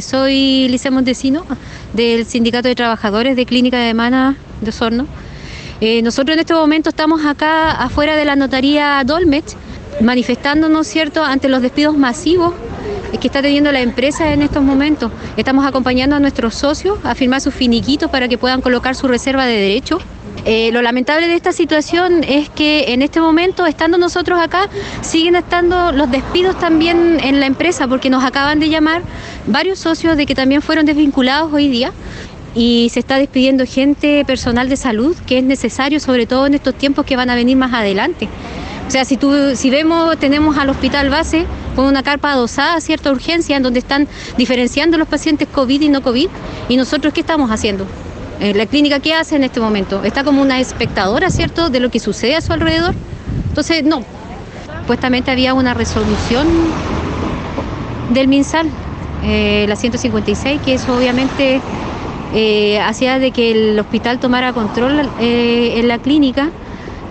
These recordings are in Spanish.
Soy Licia Montesino del Sindicato de Trabajadores de Clínica de Mana de Osorno. Eh, nosotros en este momento estamos acá afuera de la notaría Dolmet manifestándonos cierto ante los despidos masivos que está teniendo la empresa en estos momentos. Estamos acompañando a nuestros socios a firmar sus finiquitos para que puedan colocar su reserva de derecho eh, lo lamentable de esta situación es que en este momento, estando nosotros acá, siguen estando los despidos también en la empresa, porque nos acaban de llamar varios socios de que también fueron desvinculados hoy día y se está despidiendo gente personal de salud que es necesario, sobre todo en estos tiempos que van a venir más adelante. O sea, si, tú, si vemos, tenemos al hospital base con una carpa adosada a cierta urgencia en donde están diferenciando los pacientes COVID y no COVID, y nosotros qué estamos haciendo? Eh, la clínica, ¿qué hace en este momento? Está como una espectadora, ¿cierto?, de lo que sucede a su alrededor. Entonces, no. Supuestamente había una resolución del MinSal, eh, la 156, que eso obviamente eh, hacía de que el hospital tomara control en la clínica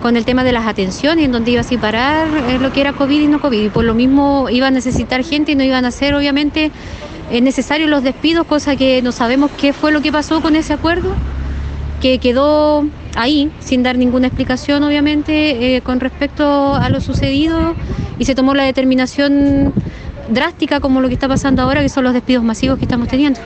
con el tema de las atenciones, en donde iba a separar lo que era COVID y no COVID. Y por lo mismo iba a necesitar gente y no iban a ser, obviamente, es necesario los despidos, cosa que no sabemos qué fue lo que pasó con ese acuerdo, que quedó ahí sin dar ninguna explicación, obviamente, eh, con respecto a lo sucedido y se tomó la determinación drástica como lo que está pasando ahora, que son los despidos masivos que estamos teniendo.